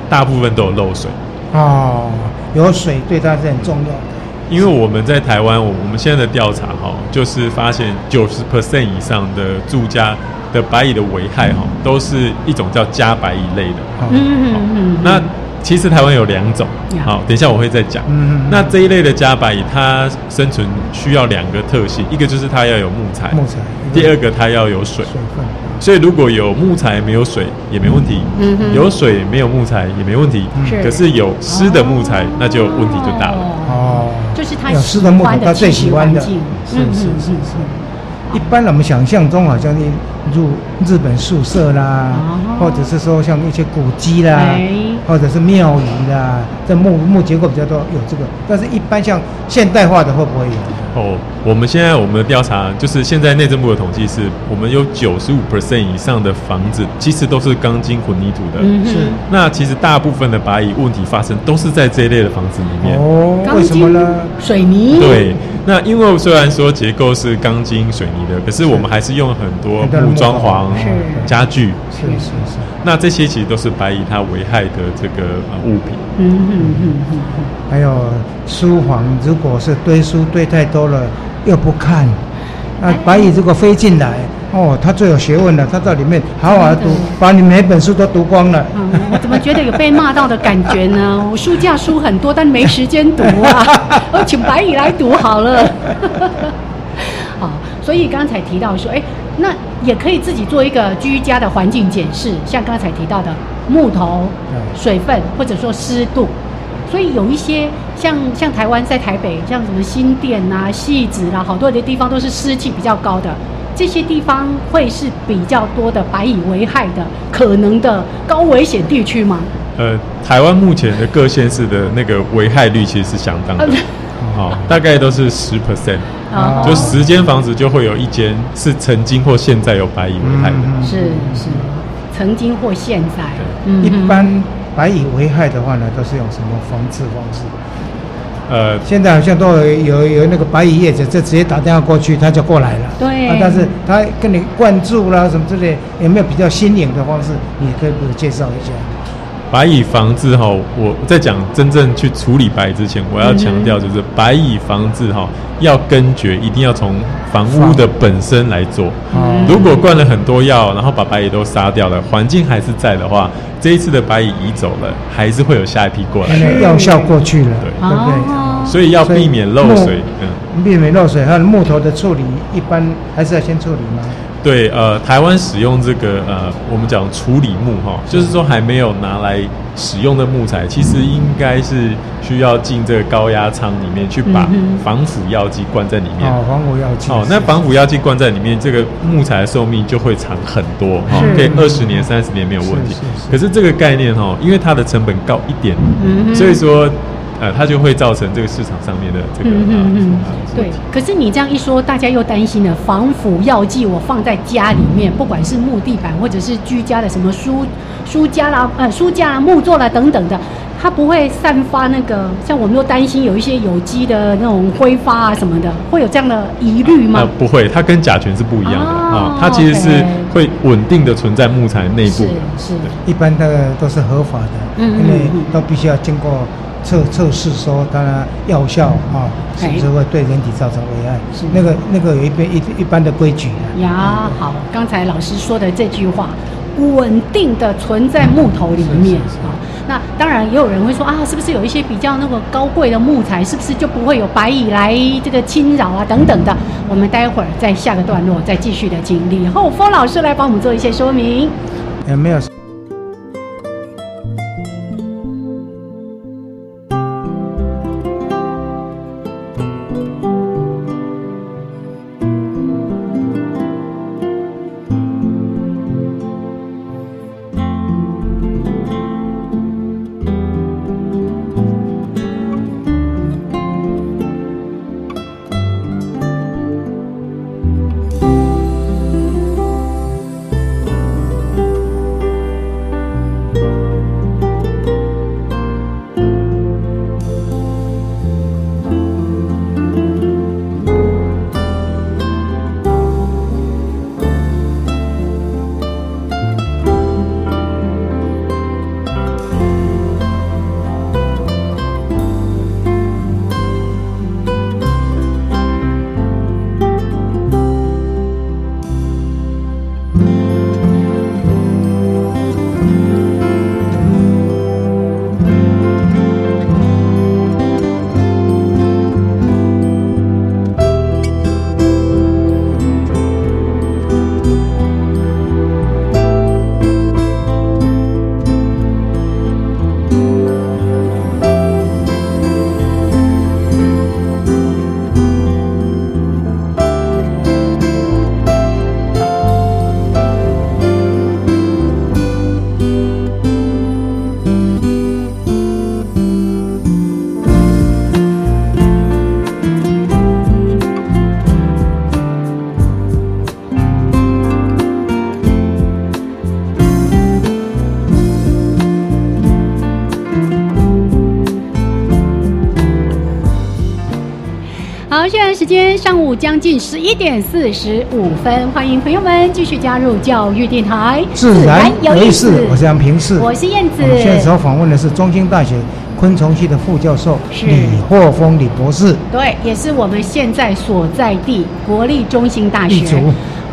大部分都有漏水。哦，有水对它是很重要的。因为我们在台湾，我我们现在的调查哈，就是发现九十 percent 以上的住家的白蚁的危害哈，都是一种叫家白蚁类的。嗯嗯嗯。那其实台湾有两种，好，等一下我会再讲。嗯嗯。那这一类的加白蚁，它生存需要两个特性，一个就是它要有木材，木材；第二个它要有水。水分。所以如果有木材没有水也没问题，嗯有水没有木材也没问题。可是有湿的木材，那就问题就大了。哦，就是它有湿的木材，他最喜欢的。是是是是。一般我们想象中好像你入日本宿舍啦，或者是说像一些古迹啦，或者是庙宇啦，这木木结构比较多，有这个。但是一般像现代化的会不会有？哦，我们现在我们的调查就是现在内政部的统计是，我们有九十五 percent 以上的房子其实都是钢筋混凝土的。嗯是。那其实大部分的白蚁问题发生都是在这一类的房子里面。哦，为什么呢？水泥。对，那因为虽然说结构是钢筋水泥的，可是我们还是用很多木装潢、家具。是是是。那这些其实都是白蚁它危害的这个物品。嗯嗯嗯嗯。还有书房，如果是堆书堆太多。了又不看，那白蚁如果飞进来，哦，他最有学问了，他在里面好好读，把你每本书都读光了。我怎么觉得有被骂到的感觉呢？[LAUGHS] 我书架书很多，但没时间读啊。我 [LAUGHS] 请白蚁来读好了。[LAUGHS] 所以刚才提到说，哎，那也可以自己做一个居家的环境检视，像刚才提到的木头、水分或者说湿度。所以有一些像像台湾在台北，像什么新店啊、戏子啦，好多的地方都是湿气比较高的，这些地方会是比较多的白蚁危害的可能的高危险地区吗？呃，台湾目前的各县市的那个危害率其实是相当的，好，大概都是十 percent，就十间房子就会有一间是曾经或现在有白蚁危害的，是是，曾经或现在，一般。白蚁危害的话呢，都是用什么防治方式？呃，现在好像都有有有那个白蚁业者，就直接打电话过去，他就过来了。对。啊，但是他跟你灌注啦什么之类，有没有比较新颖的方式？你可以给我介绍一下。白蚁防治哈，我在讲真正去处理白蚁之前，我要强调就是白蚁防治哈，要根绝，一定要从房屋的本身来做。如果灌了很多药，然后把白蚁都杀掉了，环境还是在的话，这一次的白蚁移走了，还是会有下一批过来。药效过去了，对对不对？所以要避免漏水，嗯，避免漏水。还有木头的处理，一般还是要先处理吗？对，呃，台湾使用这个呃，我们讲处理木哈，就是说还没有拿来使用的木材，其实应该是需要进这个高压舱里面去把防腐药剂灌在里面。哦，防腐药剂。哦，那防腐药剂灌在里面，这个木材的寿命就会长很多哈，可以二十年、三十年没有问题。可是这个概念哈，因为它的成本高一点，所以说。呃，它就会造成这个市场上面的这个嗯嗯嗯，对。可是你这样一说，大家又担心了。防腐药剂我放在家里面，不管是木地板或者是居家的什么书书架啦、呃书架啦、木座啦等等的，它不会散发那个，像我们又担心有一些有机的那种挥发啊什么的，会有这样的疑虑吗？不会，它跟甲醛是不一样的啊，它其实是会稳定的存在木材内部。是是，一般的都是合法的，嗯因为都必须要经过。测测试说它药效啊，是不是会对人体造成危害？是那个那个有一边一一般的规矩呀。好，刚才老师说的这句话，稳定的存在木头里面啊。那当然也有人会说啊，是不是有一些比较那个高贵的木材，是不是就不会有白蚁来这个侵扰啊等等的？我们待会儿在下个段落再继续的请李厚峰老师来帮我们做一些说明。有没有？将近十一点四十五分，欢迎朋友们继续加入教育电台。自然有意思，我是杨平世，我是燕子。现在所访问的是中兴大学昆虫系的副教授李霍峰李博士。对，也是我们现在所在地国立中兴大学。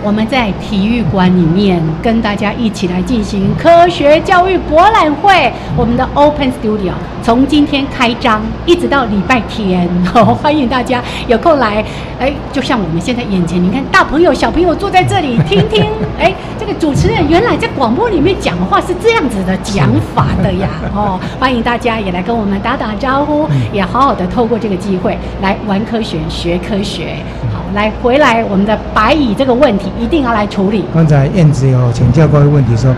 我们在体育馆里面跟大家一起来进行科学教育博览会。我们的 Open Studio 从今天开张一直到礼拜天，[LAUGHS] 欢迎大家有空来。哎，就像我们现在眼前，你看大朋友小朋友坐在这里听听。[LAUGHS] 哎，这个主持人原来在广播里面讲话是这样子的讲法的呀。[LAUGHS] 哦，欢迎大家也来跟我们打打招呼，也好好的透过这个机会来玩科学、学科学。好，来回来我们的白蚁这个问题。一定要来处理。刚才燕子有请教过一个问题，说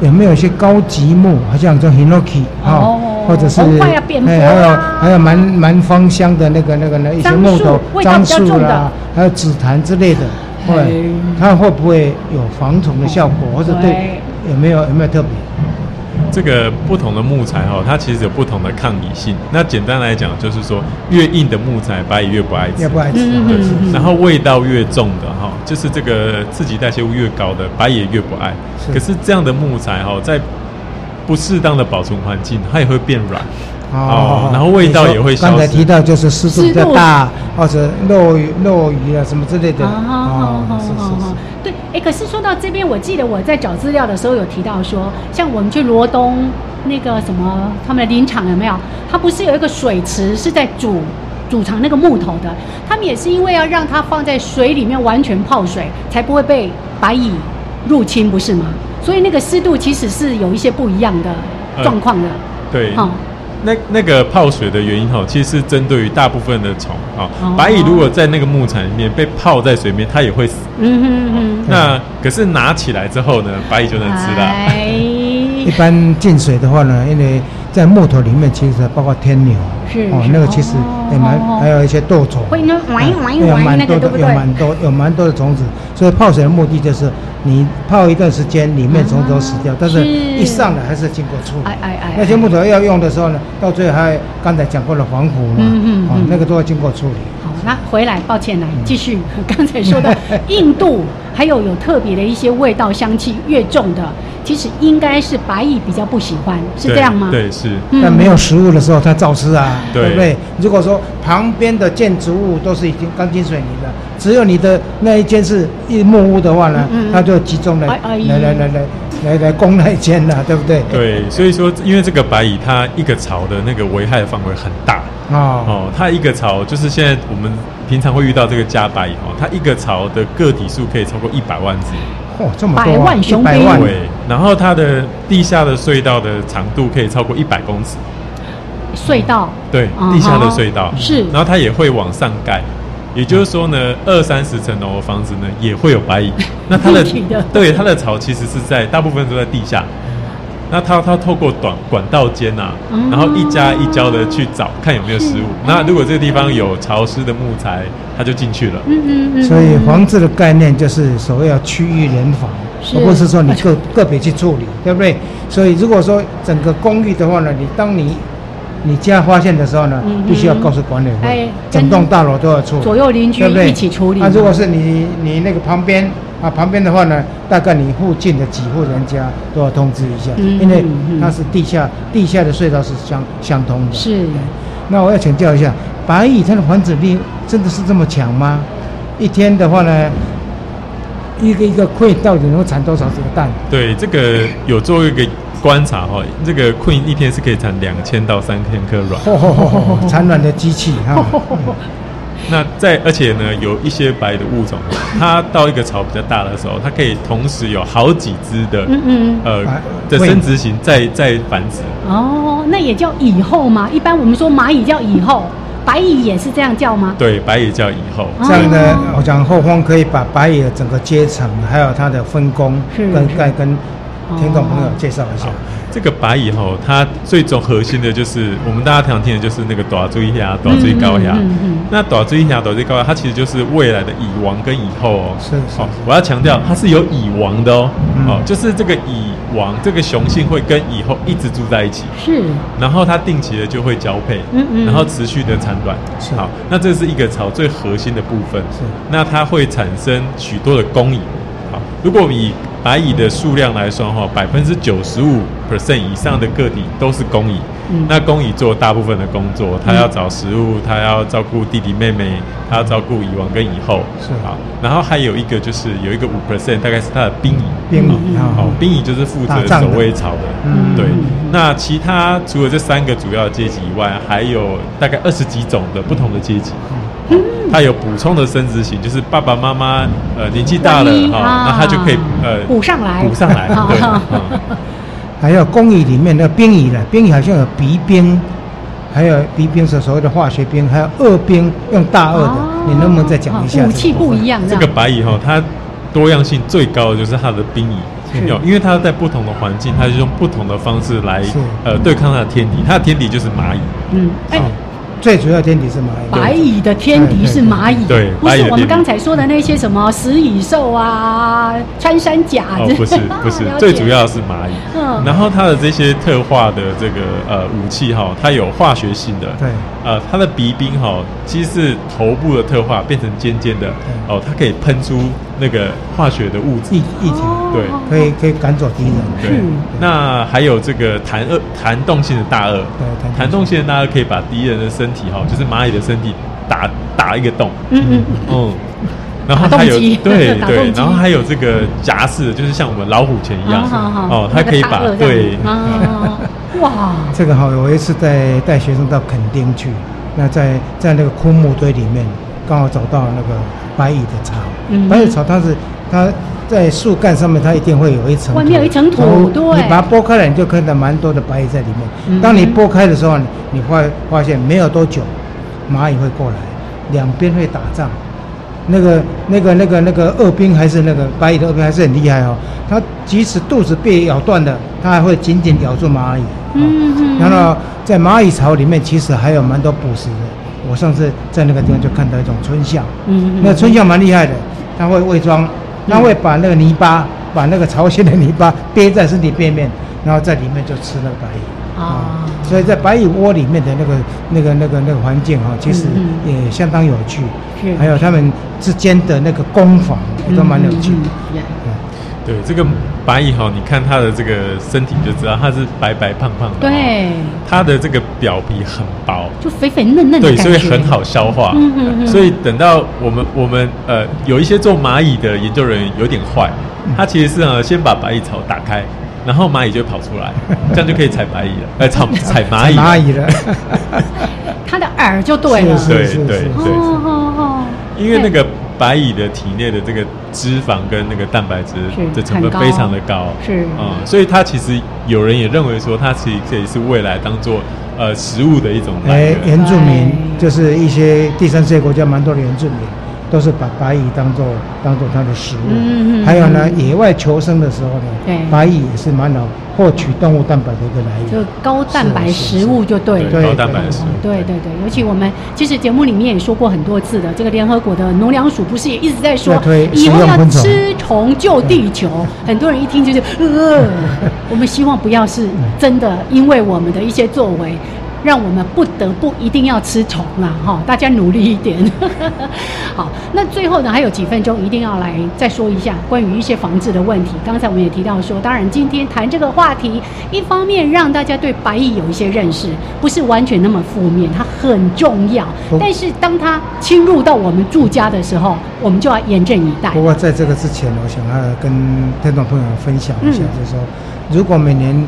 有没有一些高级木，好像叫 hinoki 啊，或者是哎，还有还有蛮蛮芳香的那个那个那一些木头，樟树啦，还有紫檀之类的，会它会不会有防虫的效果，或者对有没有有没有特别？这个不同的木材哈，它其实有不同的抗蚁性。那简单来讲，就是说越硬的木材，白蚁越不爱吃，越不爱吃。然后味道越重的哈，就是这个刺激代谢物越高的，白蚁越不爱。可是这样的木材哈，在不适当的保存环境，它也会变软。哦，然后味道也会。刚才提到就是湿度比较大，或者漏雨落雨啊什么之类的。哦，是是是。对，哎，可是说到这边，我记得我在找资料的时候有提到说，像我们去罗东那个什么他们的林场有没有？它不是有一个水池是在煮煮藏那个木头的？他们也是因为要让它放在水里面完全泡水，才不会被白蚁入侵，不是吗？所以那个湿度其实是有一些不一样的状况的。对。哦。那那个泡水的原因哈，其实是针对于大部分的虫啊。白蚁如果在那个木材里面被泡在水面，它也会死。嗯哼哼。那可是拿起来之后呢，白蚁就能吃了。[LAUGHS] 一般进水的话呢，因为在木头里面，其实包括天牛，是哦，那个其实也蛮，还有一些豆虫，会呢，玩一玩一玩那个，有蛮多，有蛮多的虫子。所以泡水的目的就是，你泡一段时间，里面虫子都死掉，但是一上来还是经过处理。哎哎哎，那些木头要用的时候呢，到最后还刚才讲过了防腐嘛，嗯嗯，哦，那个都要经过处理。好，那回来，抱歉来继续刚才说的 [LAUGHS] 印度，还有有特别的一些味道香气越重的。其实应该是白蚁比较不喜欢，是这样吗？对，是。但没有食物的时候，它照吃啊，对不对？如果说旁边的建筑物都是已经钢筋水泥的，只有你的那一间是一木屋的话呢，它就集中来来来来来来来攻那一间了，对不对？对，所以说，因为这个白蚁它一个巢的那个危害范围很大哦哦，它一个巢就是现在我们平常会遇到这个家白蚁哦，它一个巢的个体数可以超过一百万只。哦，这么多，百万雄兵，对，然后它的地下的隧道的长度可以超过一百公尺，隧道，对，地下的隧道。是，然后它也会往上盖，也就是说呢，二三十层楼的房子呢也会有白蚁，那它的 [LAUGHS] 对它的巢其实是在大部分都在地下。那他他透过短管道间呐，然后一家一家的去找看有没有食物。那如果这个地方有潮湿的木材，他就进去了。嗯嗯嗯。所以房子的概念就是所谓要区域联防，而不是说你个个别去处理，对不对？所以如果说整个公寓的话呢，你当你你家发现的时候呢，必须要告诉管理会，整栋大楼都要处理，左右邻居一起处理。那如果是你你那个旁边。啊，旁边的话呢，大概你附近的几户人家都要通知一下，因为它是地下，地下的隧道是相相通的。是。那我要请教一下，白蚁它的繁殖力真的是这么强吗？一天的话呢，一个一个 queen 到底能够产多少这个蛋？对，这个有做一个观察哈，这个 queen 一天是可以产两千到三千颗卵。产卵的机器哈。[LAUGHS] 那在，而且呢，有一些白的物种，它到一个巢比较大的时候，它可以同时有好几只的，嗯嗯，呃，的生殖型在在繁殖。哦，那也叫蚁后吗？一般我们说蚂蚁叫蚁后，白蚁也是这样叫吗？对，白蚁叫蚁后。这样呢，我想后方可以把白蚁的整个阶层，还有它的分工，跟再跟听众朋友介绍一下。这个白蚁吼，它最终核心的就是我们大家常听的就是那个短锥牙、短锥高虾。那短锥牙、短锥高牙，它其实就是未来的蚁王跟蚁后哦。是是。我要强调，它是有蚁王的哦。哦，就是这个蚁王，这个雄性会跟蚁后一直住在一起。是。然后它定期的就会交配，嗯嗯。然后持续的产卵。是。好，那这是一个巢最核心的部分。是。那它会产生许多的工蚁。好，如果以白蚁的数量来说，哈，百分之九十五 percent 以上的个体都是公蚁。那工蚁做大部分的工作，它要找食物，它要照顾弟弟妹妹，它要照顾蚁王跟蚁后，是。啊。然后还有一个就是有一个五 percent，大概是它的兵蚁，兵蚁哦，兵蚁就是负责守卫巢的，嗯，对。那其他除了这三个主要阶级以外，还有大概二十几种的不同的阶级。他有补充的生殖型，就是爸爸妈妈呃年纪大了哈，那他就可以呃补上来，补上来。[LAUGHS] 对，还有工蚁里面那个冰蚁的冰蚁好像有鼻冰，还有鼻冰是所谓的化学冰，还有二冰用大二的，你能不能再讲一下？武器不一样。这个白蚁哈，它多样性最高的就是它的冰蚁，有因为它在不同的环境，它就用不同的方式来呃对抗它的天敌，它的天敌就是蚂蚁。嗯，哎。最主要天敌是蚂蚁，白蚁的天敌是蚂蚁，对，不是我们刚才说的那些什么食蚁兽啊、穿山甲，哦，不是不是，[LAUGHS] 最主要是蚂蚁。嗯，然后它的这些特化的这个呃武器哈，它有化学性的，对，呃，它的鼻冰哈，其实是头部的特化变成尖尖的，哦，它可以喷出那个化学的物质液液体，对，可以可以赶走敌人。对，那还有这个弹二弹动性的大颚，对，弹动性。的大颚可以把敌人的身身体哈，就是蚂蚁的身体打打一个洞，嗯嗯嗯，然后还有对对，然后还有这个夹式，就是像我们老虎钳一样，哦，它可以把对，[LAUGHS] 哇，这个好，我一次带带学生到垦丁去，那在在那个枯木堆里面，刚好找到那个白蚁的巢，嗯白蚁巢它是它。在树干上面，它一定会有一层，外面有一层土，对。你把它剥开了，你就看到蛮多的白蚁在里面。当你剥开的时候，你会发现没有多久，蚂蚁会过来，两边会打仗。那个、那个、那个、那个恶兵还是那个白蚁的恶兵还是很厉害哦。它即使肚子被咬断了，它还会紧紧咬住蚂蚁。嗯嗯。然后在蚂蚁巢里面，其实还有蛮多捕食的。我上次在那个地方就看到一种春象，嗯嗯，那春象蛮厉害的，它会伪装。它会把那个泥巴，把那个朝鲜的泥巴憋在身体背面，然后在里面就吃那个白蚁啊。所以在白蚁窝里面的那个、那个、那个、那个环境哈，其实也相当有趣。还有他们之间的那个攻防也都蛮有趣的。对这个白蚁哈，你看它的这个身体就知道它是白白胖胖的。对，它的这个表皮很薄，就肥肥嫩嫩的。对，所以很好消化。嗯嗯嗯。所以等到我们我们呃有一些做蚂蚁的研究人员有点坏，他其实是呢先把白蚁巢打开，然后蚂蚁就跑出来，[LAUGHS] 这样就可以采白蚁了，哎，采采蚂蚁。蚂蚁了。[LAUGHS] 它 [LAUGHS] 的饵就对了。对对对。哦哦哦。因为那个。白蚁的体内的这个脂肪跟那个蛋白质的成分非常的高，是啊，所以它其实有人也认为说，它其实可以是未来当做呃食物的一种来源。原住民就是一些第三世界国家蛮多的原住民。都是把白蚁当做当做它的食物，嗯嗯还有呢，野外求生的时候呢，白蚁也是蛮好获取动物蛋白的一个来源，就高蛋白食物就对了，高蛋白食。物，对对对，尤其我们其实节目里面也说过很多次的，这个联合国的农粮署不是也一直在说，以后要吃虫救地球，很多人一听就是呃，[LAUGHS] 我们希望不要是真的，因为我们的一些作为。让我们不得不一定要吃虫了哈，大家努力一点。[LAUGHS] 好，那最后呢，还有几分钟，一定要来再说一下关于一些防治的问题。刚才我们也提到说，当然今天谈这个话题，一方面让大家对白蚁有一些认识，不是完全那么负面，它很重要。但是当它侵入到我们住家的时候，我们就要严阵以待。不过在这个之前，我想要跟听众朋友分享一下，就是说，如果每年。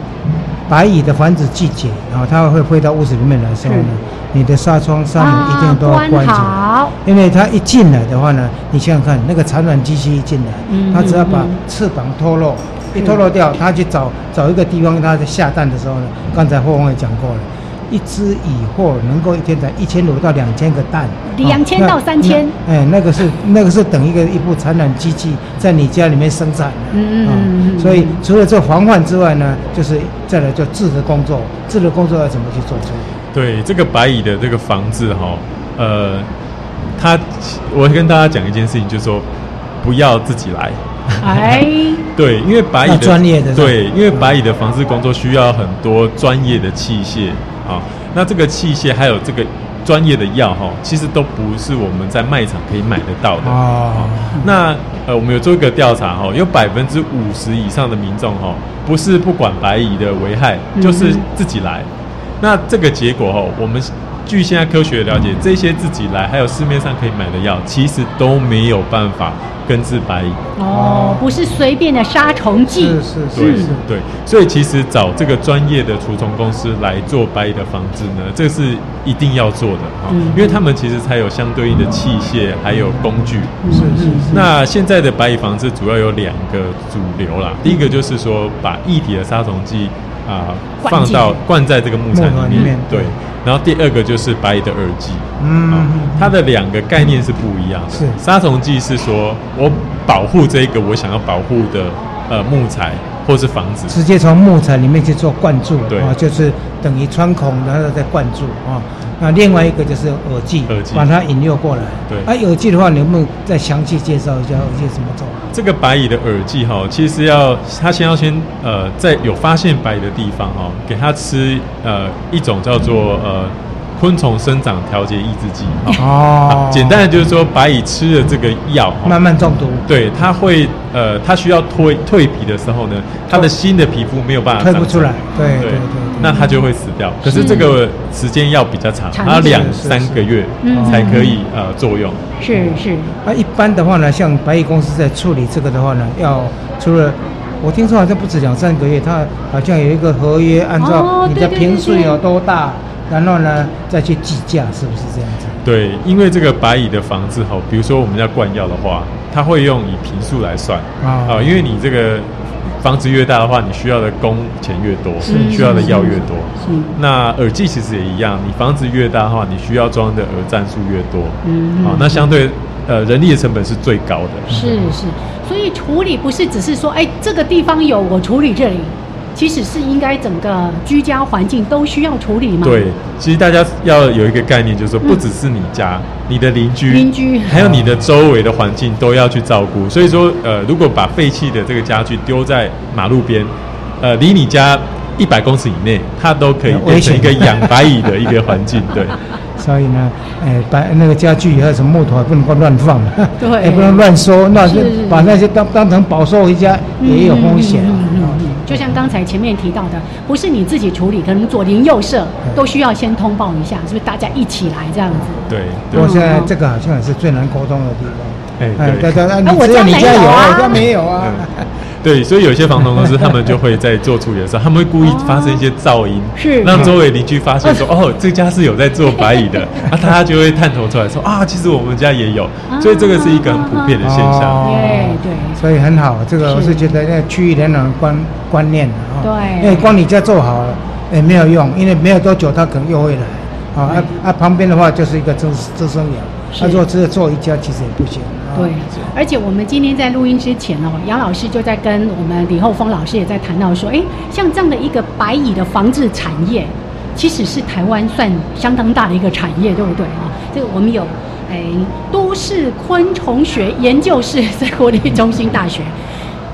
白蚁的繁殖季节，然后它会飞到屋子里面来的时候呢，你的纱窗上面一定都要关好，因为它一进来的话呢，你想想看，那个产卵机器一进来，它只要把翅膀脱落，一脱落掉，它去找找一个地方，它在下蛋的时候呢，刚才霍峰也讲过了。一只蚁货能够一天产一千五到两千个蛋，两千到三千。哎，那个是那个是等一个一部产卵机器在你家里面生产的。嗯嗯嗯。所以除了这防范之外呢，就是再来做治的工作。治的工作要怎么去做？对这个白蚁的这个防治哈，呃，它我跟大家讲一件事情，就是说不要自己来。哎。对，因为白蚁的专业的对，因为白蚁的防治工作需要很多专业的器械。啊，那这个器械还有这个专业的药哈，其实都不是我们在卖场可以买得到的啊。那呃，我们有做一个调查哈，有百分之五十以上的民众哈，不是不管白蚁的危害，就是自己来。那这个结果哈，我们。据现在科学了解，这些自己来还有市面上可以买的药，其实都没有办法根治白蚁。哦，不是随便的杀虫剂。是是是是。对，所以其实找这个专业的除虫公司来做白蚁的防治呢，这是一定要做的啊，因为他们其实才有相对应的器械还有工具。是是。那现在的白蚁防治主要有两个主流啦，第一个就是说把异体的杀虫剂啊放到灌在这个木材里面，对。然后第二个就是白蚁的耳剂，嗯，它的两个概念是不一样的。是。杀虫剂是说我保护这个我想要保护的呃木材或是房子，直接从木材里面去做灌注，对。啊，就是等于穿孔然后再灌注啊。那另外一个就是耳机，耳机把它引诱过来。对，啊，耳机的话，能不能再详细介绍一下耳机怎么做？这个白蚁的耳机哈，其实要它先要先呃，在有发现白蚁的地方哈，给它吃呃一种叫做呃。昆虫生长调节抑制剂哦，[LAUGHS] 简单的就是说，白蚁吃了这个药，慢慢中毒。对，它会呃，它需要蜕蜕皮的时候呢，它的新的皮肤没有办法蜕不出来，对对对，那它就会死掉。可是这个时间要比较长，要两三个月才可以呃作用。是是。啊，一般的话呢，像白蚁公司在处理这个的话呢，要除了我听说好像不止两三个月，它好像有一个合约，按照你的平数有多大。然后呢，再去计价，是不是这样子？对，因为这个白蚁的房子哈，比如说我们要灌药的话，它会用以平数来算啊，因为你这个房子越大的话，你需要的工钱越多，需要的药越多。那耳机其实也一样，你房子越大的话，你需要装的耳站数越多。嗯，好，那相对呃人力的成本是最高的。是是，所以处理不是只是说，哎，这个地方有我处理这里。其实是应该整个居家环境都需要处理吗？对，其实大家要有一个概念，就是说，不只是你家、你的邻居、邻居，还有你的周围的环境都要去照顾。所以说，呃，如果把废弃的这个家具丢在马路边，呃，离你家一百公尺以内，它都可以变成一个养白蚁的一个环境。[LAUGHS] 对。所以呢，哎，把那个家具还有什么木头不能够乱放，对，[LAUGHS] 也不能乱收，那就把那些当当成宝收回家也有风险。嗯嗯嗯，就像刚才前面提到的，不是你自己处理，可能左邻右舍都需要先通报一下，是不是？大家一起来这样子。对。不过现在这个好像也是最难沟通的地方。哎，对。对对，你只有你家有，我家没有啊。对，所以有些房东公司他们就会在做处理的时候，他们会故意发生一些噪音，是让周围邻居发现说，哦，这家是有在做白蚁的，那他就会探头出来说，啊，其实我们家也有，所以这个是一个很普遍的现象。对对，所以很好，这个我是觉得那区域联网观观念啊，对，因为光你家做好了也没有用，因为没有多久他可能又会来，啊啊啊，旁边的话就是一个滋滋生源，他说只有做一家其实也不行。对，而且我们今天在录音之前哦，杨老师就在跟我们李厚峰老师也在谈到说，哎，像这样的一个白蚁的防治产业，其实是台湾算相当大的一个产业，对不对啊？这个我们有哎都市昆虫学研究室在国立中心大学，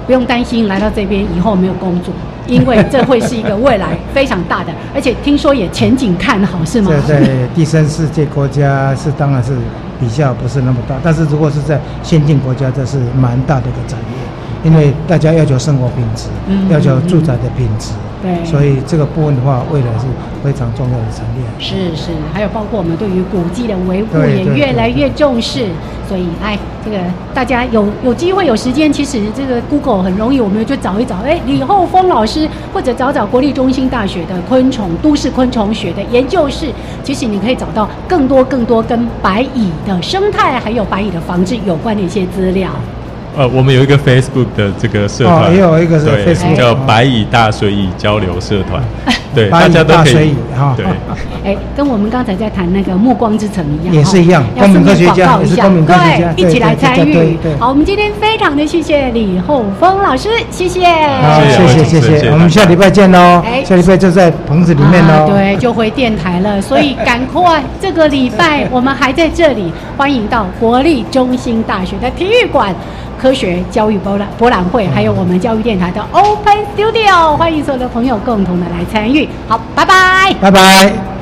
不用担心来到这边以后没有工作，因为这会是一个未来非常大的，而且听说也前景看好，是吗？对对第三世界国家是当然是。比较不是那么大，但是如果是在先进国家，这是蛮大的一个产业，因为大家要求生活品质，要求住宅的品质。对，所以这个部分的话，未来是非常重要的产业。是是，还有包括我们对于古迹的维护也越来越重视。所以，哎，这个大家有有机会有时间，其实这个 Google 很容易，我们就找一找，哎，李厚峰老师，或者找找国立中心大学的昆虫都市昆虫学的研究室，其实你可以找到更多更多跟白蚁的生态还有白蚁的防治有关的一些资料。呃，我们有一个 Facebook 的这个社团，也有一个是 Facebook 叫白蚁大水蚁交流社团，[LAUGHS] 对，大家都可以哈。对，[LAUGHS] 哎，跟我们刚才在谈那个暮光之城一样，也是一样，要顺便广告一下，对，一起来参与。好，我们今天非常的谢谢李厚峰老师，谢谢，好，谢谢谢谢，我们下礼拜见喽，下礼拜就在棚子里面喽，对，就回电台了，所以赶快，这个礼拜我们还在这里，欢迎到国立中心大学的体育馆。科学教育博览博览会，还有我们教育电台的 Open Studio，欢迎所有的朋友共同的来参与。好，拜拜，拜拜。